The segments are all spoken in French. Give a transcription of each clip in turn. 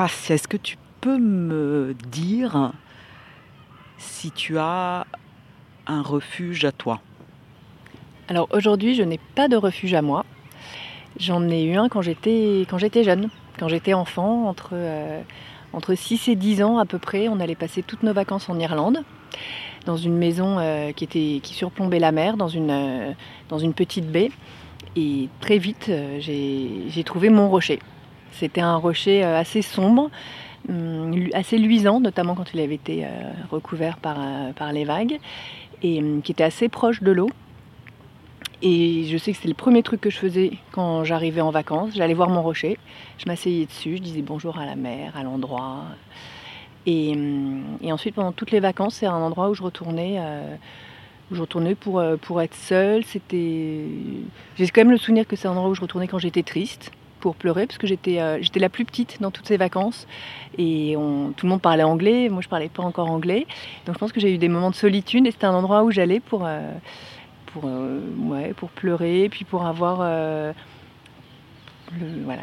Ah, est-ce que tu peux me dire si tu as un refuge à toi? Alors aujourd'hui, je n'ai pas de refuge à moi. J'en ai eu un quand j'étais jeune, quand j'étais enfant, entre, euh, entre 6 et 10 ans à peu près. On allait passer toutes nos vacances en Irlande, dans une maison euh, qui, surplombait la mer, euh, dans une petite baie. Et très vite, j'ai trouvé mon rocher. C'était un rocher assez sombre, hum, assez luisant, notamment quand il avait été recouvert par, par les vagues, et hum, qui était assez proche de l'eau. Et je sais que c'était le premier truc que je faisais quand j'arrivais en vacances. J'allais voir mon rocher, je m'asseyais dessus, je disais bonjour à la mer, à l'endroit. Et, hum, ensuite, pendant toutes les vacances, c'est un endroit où je retournais, euh, je retournais pour, euh, être seule. J'ai quand même le souvenir que c'est un endroit où je retournais quand j'étais triste pour pleurer parce que j'étais euh, j'étais la plus petite dans toutes ces vacances et tout le monde parlait anglais, moi je parlais pas encore anglais. Donc je pense que j'ai eu des moments de solitude et c'était un endroit où j'allais pour pour, euh, pour pleurer, puis pour avoir euh,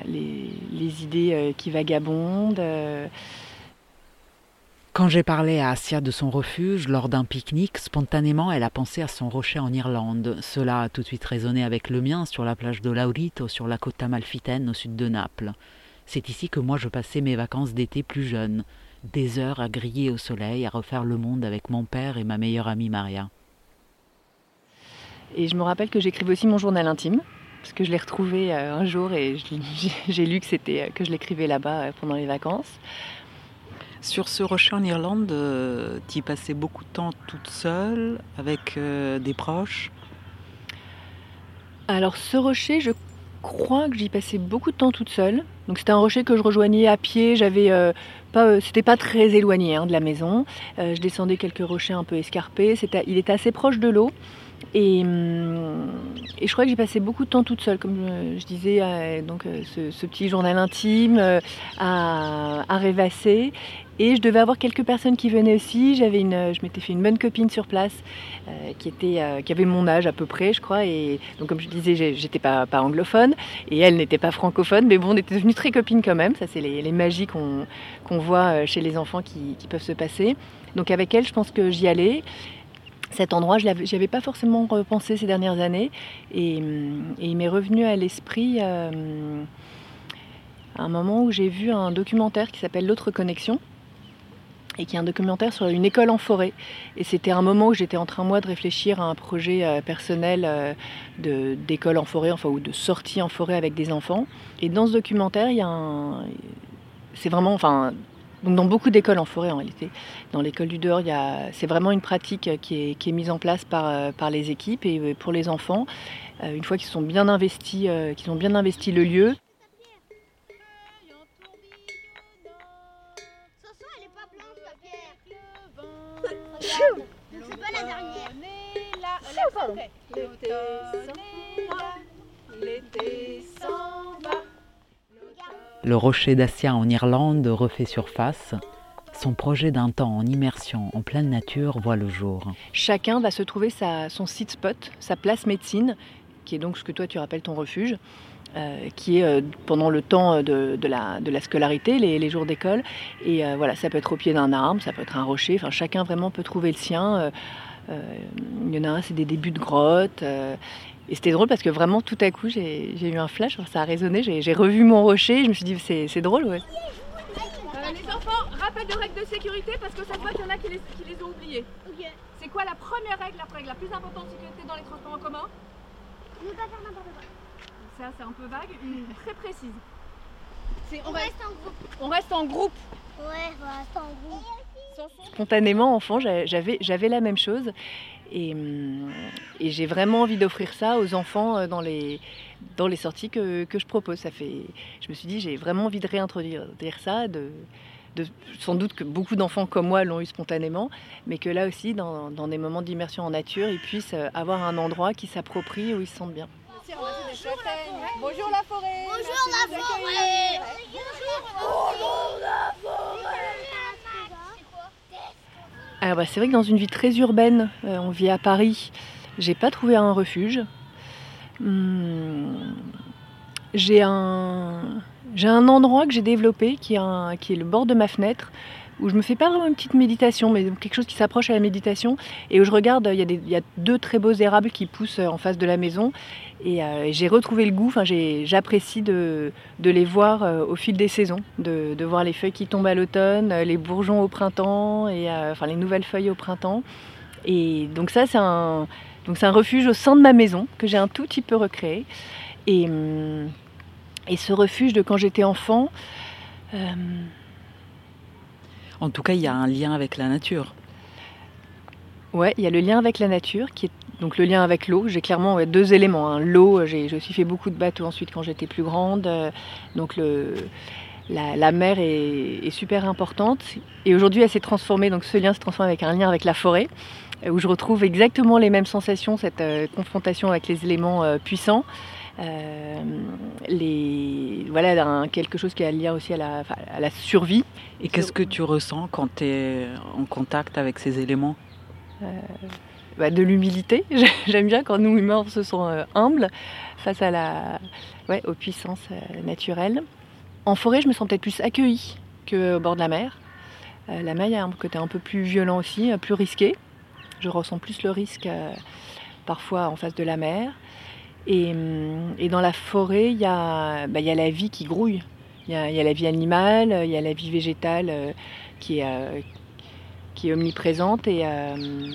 les, les, idées euh, qui vagabondent. Quand j'ai parlé à Asia de son refuge lors d'un pique-nique, spontanément elle a pensé à son rocher en Irlande. Cela a tout de suite résonné avec le mien sur la plage de Laurito, sur la côte amalfitaine au sud de Naples. C'est ici que moi je passais mes vacances d'été plus jeune, des heures à griller au soleil, à refaire le monde avec mon père et ma meilleure amie Maria. Et je me rappelle que j'écrivais aussi mon journal intime, parce que je l'ai retrouvé euh, un jour et j'ai lu que euh, que je l'écrivais là-bas euh, pendant les vacances. Sur ce rocher en Irlande, tu y passais beaucoup de temps toute seule, avec des proches? Alors ce rocher, je crois que j'y passais beaucoup de temps toute seule. Donc c'était un rocher que je rejoignais à pied. J'avais pas, c'était pas très éloigné hein, de la maison. je descendais quelques rochers un peu escarpés. il était assez proche de l'eau. Hum, et, je crois que j'ai passé beaucoup de temps toute seule, comme je, disais, euh, donc euh, ce, petit journal intime euh, à, rêvasser. Et je devais avoir quelques personnes qui venaient aussi. J'avais une, je m'étais fait une bonne copine sur place qui était, qui avait mon âge à peu près, je crois. Et donc comme je disais, j'étais pas, pas anglophone et elle n'était pas francophone, mais bon, on était devenues très copines quand même. Ça, c'est les, magies qu'on voit chez les enfants qui, peuvent se passer. Donc avec elle, je pense que j'y allais cet endroit, je n'y avais pas forcément repensé ces dernières années. Et, hum, il m'est revenu à l'esprit euh, un moment où j'ai vu un documentaire qui s'appelle L'autre connexion et qui est un documentaire sur une école en forêt. Et c'était un moment où j'étais en train, moi, de réfléchir à un projet euh, personnel euh, d'école en forêt, enfin, ou de sortie en forêt avec des enfants. Et dans ce documentaire, il y a un... C'est vraiment, enfin, donc dans beaucoup d'écoles en forêt en réalité. Dans l'école du dehors, c'est vraiment une pratique qui est, mise en place par, euh, par, les équipes et pour les enfants. Une fois qu'ils sont bien investis, qu'ils ont bien investi le lieu, Le rocher d'Assia en Irlande refait surface. Son projet d'un temps en immersion en pleine nature voit le jour. Chacun va se trouver son site spot, sa place médecine, qui est donc ce que toi tu rappelles ton refuge. Euh, qui est euh, pendant le temps de, la, de la, scolarité, les, jours d'école. Et euh, voilà, ça peut être au pied d'un arbre, ça peut être un rocher, enfin, chacun vraiment peut trouver le sien. il y en a un, c'est des débuts de grotte. Et c'était drôle parce que vraiment tout à coup j'ai eu un flash, ça a résonné, j'ai revu mon rocher, je me suis dit c'est drôle ouais. Euh, les enfants, rappel de règles de sécurité parce que ça voit qu'il y en a qui les, qui les ont oubliées. C'est quoi la première règle, la règle la plus importante de sécurité dans les transports en commun? Ne pas faire n'importe quoi. Ça c'est un peu vague, une très précise. On, reste en groupe. On reste en groupe. Ouais, on reste en groupe. Spontanément, enfant, j'avais la même chose. Hum, et, j'ai vraiment envie d'offrir ça aux enfants euh, dans les, dans les sorties que, je propose. Ça fait, je me suis dit, j'ai vraiment envie de réintroduire ça, de, sans doute que beaucoup d'enfants comme moi l'ont eu spontanément, mais que là aussi, dans, des moments d'immersion en nature, ils puissent euh, avoir un endroit qui s'approprie où ils se sentent bien. Bonjour la forêt. Bonjour la forêt. Bonjour la forêt. Ah bah, c'est vrai que dans une vie très urbaine, euh, on vit à Paris, j'ai pas trouvé un refuge. Hmm, j'ai un, J'ai un endroit que j'ai développé qui est, un- qui est le bord de ma fenêtre où je me fais pas vraiment une petite méditation, mais quelque chose qui s'approche à la méditation et où je regarde, il y, a deux très beaux érables qui poussent en face de la maison et euh, j'ai retrouvé le goût, j'apprécie de, les voir euh, au fil des saisons, de, voir les feuilles qui tombent à l'automne, euh, les bourgeons au printemps, et, euh, enfin les nouvelles feuilles au printemps. Et donc ça, c'est un, un refuge au sein de ma maison que j'ai un tout petit peu recréé. Et, hum, ce refuge de quand j'étais enfant, euh, En tout cas, il y a un lien avec la nature. Ouais, il y a le lien avec la nature, qui est donc le lien avec l'eau. J'ai clairement deux éléments. hein. L'eau, j'ai aussi fait beaucoup de bateaux ensuite quand j'étais plus grande. euh, donc la, mer est, super importante. Et aujourd'hui, elle s'est transformée. Donc ce lien se transforme avec un lien avec la forêt, euh, où je retrouve exactement les mêmes sensations, cette euh, confrontation avec les éléments puissants. Euh, les, voilà, un- quelque chose qui a lien aussi à la, à la survie. Et qu'est-ce que tu ressens quand tu es en contact avec ces éléments? Bah, de l'humilité. J'aime bien quand nous humains on se sent euh, humbles face à la, ouais, aux puissances euh, naturelles. En forêt, je me sens peut-être plus accueillie qu'au bord de la mer. Euh, la mer, il y a un côté un peu plus violent aussi, euh, plus risqué. Je ressens plus le risque euh, parfois en face de la mer. Et, hum, et dans la forêt, il y, a, bah, la vie qui grouille. Il y a, la vie animale, il y a la vie végétale euh, qui, est, euh, qui est omniprésente et, euh,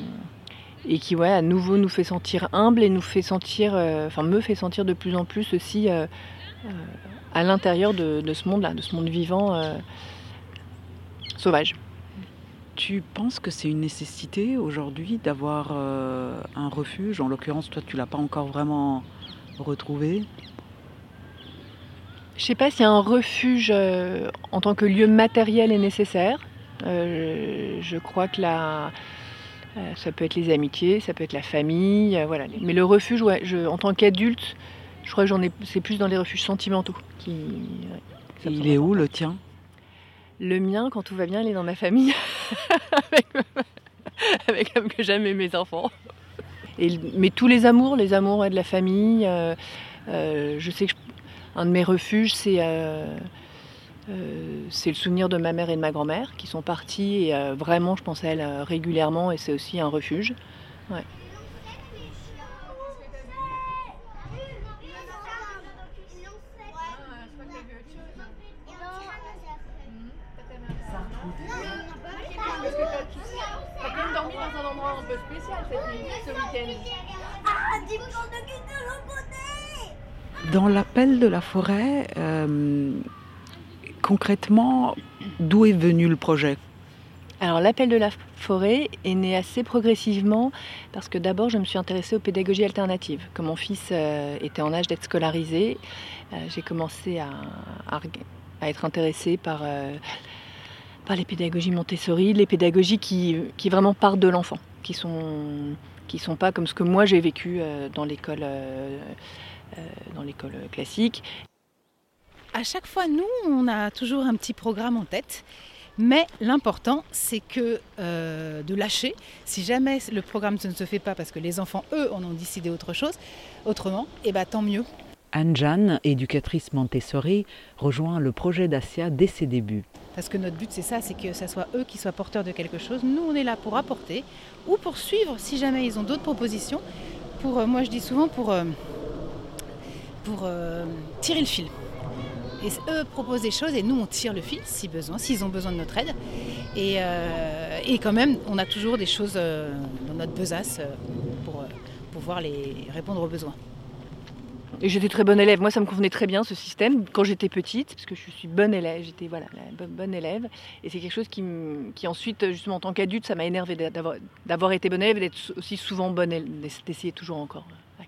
et qui, ouais, à nouveau nous fait sentir humbles et nous fait sentir, enfin me fait sentir de plus en plus aussi à l'intérieur de, de ce monde-là, de ce monde vivant sauvage. Tu penses que c'est une nécessité aujourd'hui d'avoir un refuge? En l'occurrence, toi, tu l'as pas encore vraiment retrouvé. Je sais pas si un refuge euh, en tant que lieu matériel est nécessaire. Euh, je crois que la, euh, ça peut être les amitiés, ça peut être la famille, voilà. Mais le refuge, ouais, je, en tant qu'adulte, je crois que j'en ai, c'est plus dans les refuges sentimentaux. Qui, ouais, il est où le tien? Le mien, quand tout va bien, il est dans ma famille, avec, avec que j'aime et mes enfants. Mais tous les amours, les amours de la famille, euh, euh, je sais que un de mes refuges, c'est euh, c'est le souvenir de ma mère et de ma grand-mère qui sont partis. Et vraiment, je pense à elles régulièrement et c'est aussi un refuge quand même dormi dans un endroit un peu spécial cette week-end. Dans l'appel de la forêt, euh, concrètement, d'où est venu le projet? Alors l'appel de la forêt est né assez progressivement parce que d'abord je me suis intéressée aux pédagogies alternatives. Quand mon fils euh, était en âge d'être scolarisé, euh, j'ai commencé à, à reg- à être intéressée par, euh, par les pédagogies Montessori, les pédagogies qui, qui vraiment partent de l'enfant, qui sont qui sont pas comme ce que moi j'ai vécu euh, dans l'école euh, euh, dans l'école classique. À chaque fois, nous, on a toujours un petit programme en tête. Mais l'important, c'est que euh, de lâcher. Si jamais le programme ne se fait pas parce que les enfants, eux, en ont décidé autre chose, autrement, et bah tant mieux. Anne-Jeanne, éducatrice Montessori, rejoint le projet d'Asia dès ses débuts. Parce que notre but, c'est ça, c'est que ce soit eux qui soient porteurs de quelque chose. Nous, on est là pour apporter ou pour suivre si jamais ils ont d'autres propositions. Pour, euh, moi, je dis souvent pour, euh, pour euh, tirer le fil. Et eux proposent des choses et nous, on tire le fil si besoin, s'ils ont besoin de notre aide. Et, et quand même, on a toujours des choses dans notre besace pour pouvoir les répondre aux besoins. Et j'étais très bonne élève. Moi, ça me convenait très bien ce système quand j'étais petite, parce que je suis bonne élève. J'étais voilà, bonne élève. Et c'est quelque chose qui, qui ensuite, justement, en tant qu'adulte, ça m'a énervé d'avoir, été bonne élève et d'être aussi souvent bonne élève, d'essayer toujours encore, à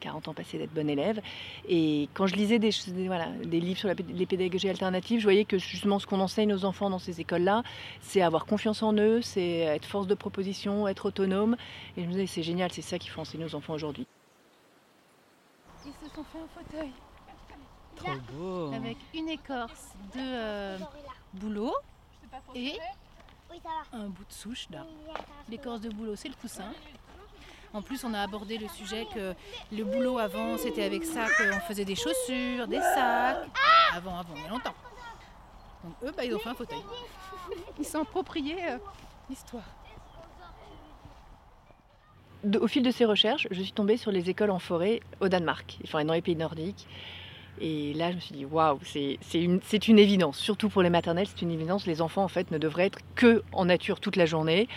40 ans passés, d'être bonne élève. Et quand je lisais des, voilà, des livres sur les pédagogies alternatives, je voyais que justement ce qu'on enseigne aux enfants dans ces écoles-là, c'est avoir confiance en eux, c'est être force de proposition, être autonome. Et je me disais, c'est génial, c'est ça qu'il faut enseigner aux enfants aujourd'hui. Sont fait un fauteuil Trop beau avec une écorce de euh, bouleau et un bout de souche va. L'écorce de bouleau, c'est le coussin. En plus, on a abordé le sujet que le boulot avant, c'était avec ça qu'on faisait des chaussures, des sacs. avant, avant, il y a longtemps. Donc eux, bah, ils ont fait un fauteuil. Ils sont appropriés euh, l'histoire. Au fil de ces recherches, je suis tombée sur les écoles en forêt au Danemark, enfin dans les pays nordiques. Et là, je me suis dit, waouh, c'est une, évidence, surtout pour les maternelles, c'est une évidence. Les enfants, en fait, ne devraient être que en nature toute la journée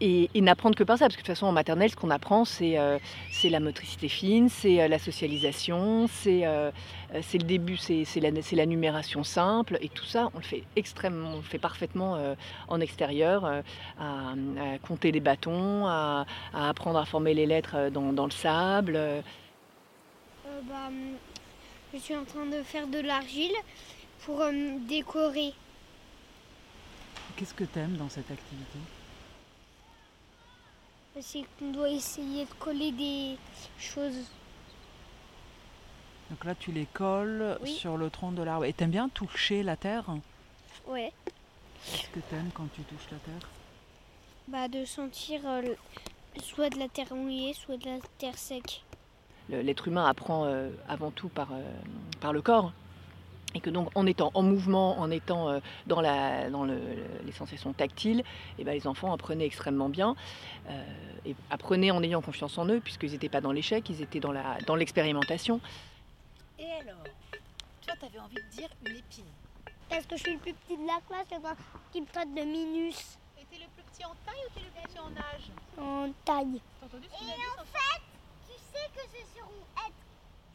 et, n'apprendre que par ça. Parce que de toute façon, en maternelle, ce qu'on apprend, c'est euh, la motricité fine, c'est euh, la socialisation, c'est euh, c'est le début, c'est la, numération simple. Et tout ça, on le fait extrêmement, on le fait parfaitement en extérieur, à, compter des bâtons, à, apprendre à former les lettres dans, le sable. bah, hum, je suis en train de faire de l'argile pour hum, décorer. Qu'est-ce que t'aimes dans cette activité? C'est qu'on doit essayer de coller des choses. Donc là, tu les colles Oui. sur le tronc de l'arbre. Et t'aimes bien toucher la terre? Ouais. Qu'est-ce que t'aimes quand tu touches la terre? Bah, de sentir euh, soit de la terre mouillée, soit de la terre sec. L'être humain apprend euh, avant tout par, euh, par le corps. Et que donc en étant en mouvement, en étant euh, dans, la, dans le- les sensations tactiles, et ben, les enfants apprenaient extrêmement bien. euh, et apprenaient en ayant confiance en eux, puisqu'ils n'étaient pas dans l'échec, ils étaient dans la- dans l'expérimentation. Et alors Toi, t'avais envie de dire une épine. Parce que je suis le plus petit de la classe, le grand qui me traite de minus Et t'es le plus petit en taille ou t'es le plus petit en âge? En taille. T'as entendu ce qu'il a dit en fait, tu sais que ce seront être,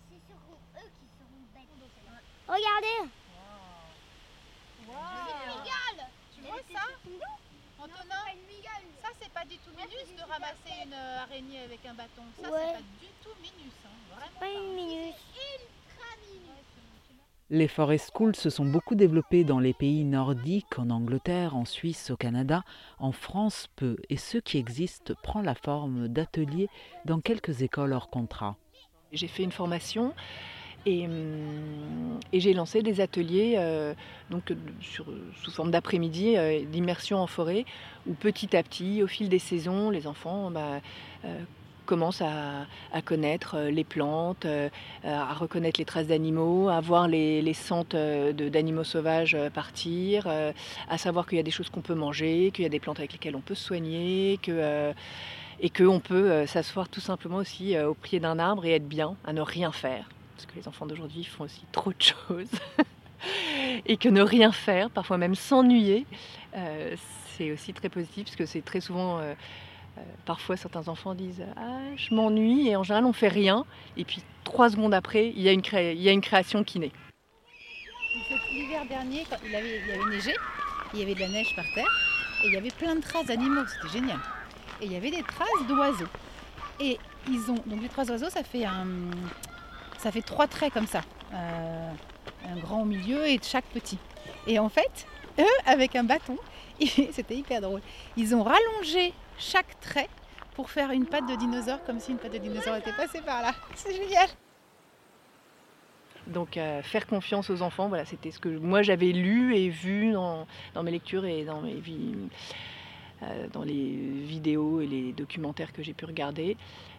ce seront eux qui seront bêtes. Regardez. Tu vois ça Antonin Ça, c'est pas du tout minus de ramasser une euh, araignée avec un bâton. Ça, Ouais. c'est pas du tout minus. Hein. Vraiment Pas une minus. Les forest schools se sont beaucoup développés dans les pays nordiques, en Angleterre, en Suisse, au Canada. En France, peu. Et ce qui existe prend la forme d'ateliers dans quelques écoles hors contrat. J'ai fait une formation et, hum, j'ai lancé des ateliers euh, donc, sous forme d'après-midi euh, d'immersion en forêt où petit à petit, au fil des saisons, les enfants bah, euh, commencent à, connaître euh, les plantes, euh, à reconnaître les traces d'animaux, à voir les, les sentes euh, d'animaux sauvages partir, à savoir qu'il y a des choses qu'on peut manger, qu'il y a des plantes avec lesquelles on peut soigner, que... et qu'on peut s'asseoir tout simplement aussi au pied d'un arbre et être bien, à ne rien faire. Parce que les enfants d'aujourd'hui font aussi trop de choses. et que ne rien faire, parfois même s'ennuyer, c'est aussi très positif parce que c'est très souvent. Euh, parfois, certains enfants disent Ah, je m'ennuie, et en général, on fait rien. Et puis, trois secondes après, il y a une, création qui naît. L'hiver dernier, il avait, il avait neigé, il y avait de la neige par terre, et il y avait plein de traces d'animaux, c'était génial. Et il y avait des traces d'oiseaux. Et ils ont. Donc les fait un. Ça fait trois traits comme ça. Euh, un grand au milieu et chaque petit. Et en fait, eux, avec un bâton, c'était hyper drôle. Ils ont rallongé chaque trait pour faire une patte de dinosaure comme si une patte de dinosaure était passée par là. C'est génial. Donc, euh, faire confiance aux enfants, voilà, c'était ce que moi j'avais lu et vu dans, dans mes lectures et dans, mes vi- euh, dans les vidéos et les documentaires que j'ai pu regarder.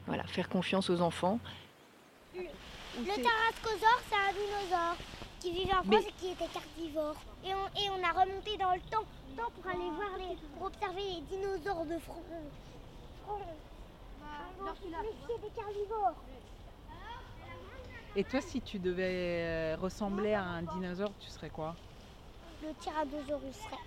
Voilà, faire confiance aux enfants. Le tarascosaure, c'est un dinosaure qui vivait en France et qui était carnivore. Et on, et on a remonté dans le temps, temps pour aller voir les, pour observer les dinosaures de France. Mais c'est des carnivores. Et toi, si tu devais euh, ressembler à un dinosaure, tu serais quoi Le tyrannosaurus rex.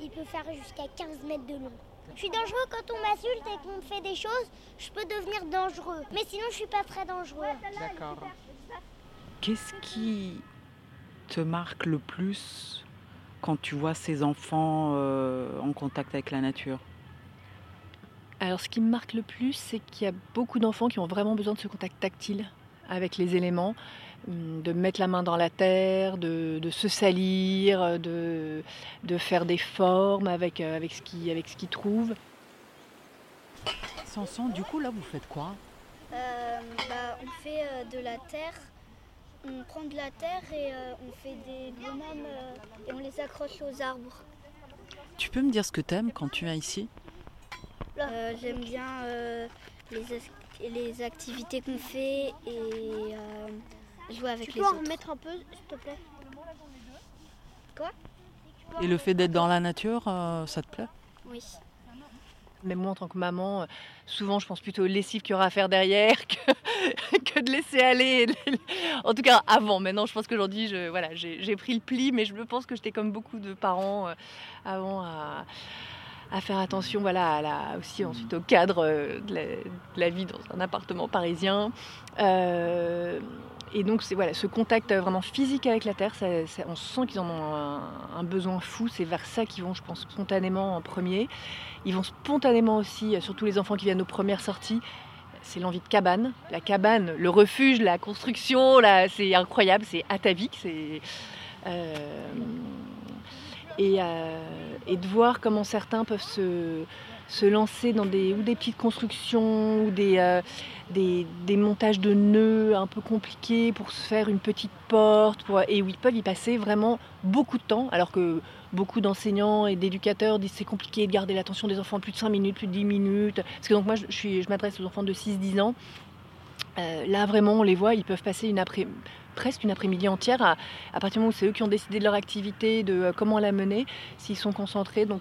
Il peut faire jusqu'à 15 mètres de long. Je suis dangereux quand on m'insulte et qu'on me fait des choses, je peux devenir dangereux. Mais sinon, je suis pas très dangereux. D'accord. Qu'est-ce qui te marque le plus quand tu vois ces enfants euh, en contact avec la nature? Alors, ce qui me marque le plus, c'est qu'il y a beaucoup d'enfants qui ont vraiment besoin de ce contact tactile avec les éléments, hum, de mettre la main dans la terre, de, de se salir, de, de faire des formes avec, euh, avec ce qu'ils avec ce qu'ils trouvent. Sanson, du coup, là, vous faites quoi? Euh, bah, on fait euh, de la terre. On prend de la terre et euh, on fait des bonhommes euh, et on les accroche aux arbres. Tu peux me dire ce que t'aimes quand tu viens ici? Euh, J'aime bien euh, les, activités qu'on fait et euh, jouer avec Tu les peux en autres. remettre un peu, s'il te plaît? Et le fait d'être dans la nature, euh, ça te plaît? Oui. Mais moi, en tant que maman, euh, souvent, je pense plutôt aux lessives qu'il y aura à faire derrière que, de laisser aller. En tout cas, avant. Maintenant, je pense qu'aujourd'hui, voilà, j'ai pris le pli, mais je pense que j'étais comme beaucoup de parents euh, avant à, faire attention voilà, aussi ensuite au cadre euh, de la, vie dans un appartement parisien. Et donc, voilà, ce contact euh, vraiment physique avec la terre, on sent qu'ils en ont un, besoin fou. C'est vers ça qu'ils vont, je pense, spontanément en premier. Ils vont spontanément aussi, euh, surtout les enfants qui viennent aux premières sorties, c'est l'envie de cabane. La cabane, le refuge, la construction, c'est incroyable, c'est atavique. C'est, euh, et de voir comment certains peuvent se, se lancer dans des, ou des petites constructions ou des, euh, des, des montages de nœuds un peu compliqués pour se faire une petite porte pour- et où ils peuvent y passer vraiment beaucoup de temps alors que beaucoup d'enseignants et d'éducateurs disent c'est compliqué de garder l'attention des enfants plus de 5 minutes, plus de 10 minutes. Parce que donc moi je, suis, je m'adresse aux enfants de 6-10 ans. Euh, là vraiment on les voit, ils peuvent passer une après, presque une après-midi entière à, à partir du moment où c'est eux qui ont décidé de leur activité, de euh, comment la mener, s'ils sont concentrés. Donc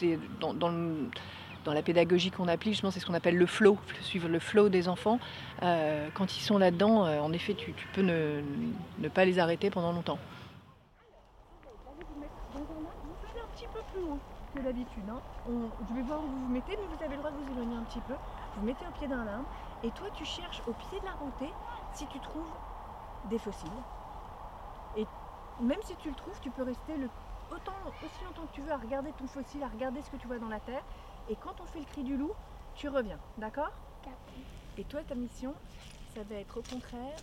c'est dans, la pédagogie qu'on applique, justement, c'est ce qu'on appelle le flow, suivre le flow des enfants. Euh, quand ils sont là-dedans, euh, en effet, tu, peux ne, pas les arrêter pendant longtemps. Vous faites un petit peu plus haut que d'habitude. hein. Je vais voir où vous vous mettez, mais vous avez le droit de vous éloigner un petit peu. Vous mettez au pied d'un arbre et toi tu cherches au pied de la montée si tu trouves des fossiles. Et même si tu le trouves, tu peux rester le, autant, aussi longtemps que tu veux à regarder ton fossile, à regarder ce que tu vois dans la terre. Et quand on fait le cri du loup, tu reviens, d'accord Et toi ta mission, ça va être au contraire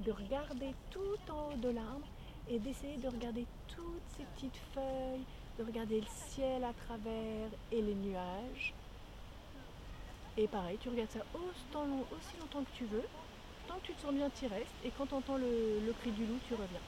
de regarder tout en haut de l'arbre et d'essayer de regarder toutes ces petites feuilles, de regarder le ciel à travers et les nuages. Et pareil, tu regardes ça aussi longtemps que tu veux. Tant que tu te sens bien, tu restes. Et quand tu entends le, le cri du loup, tu reviens.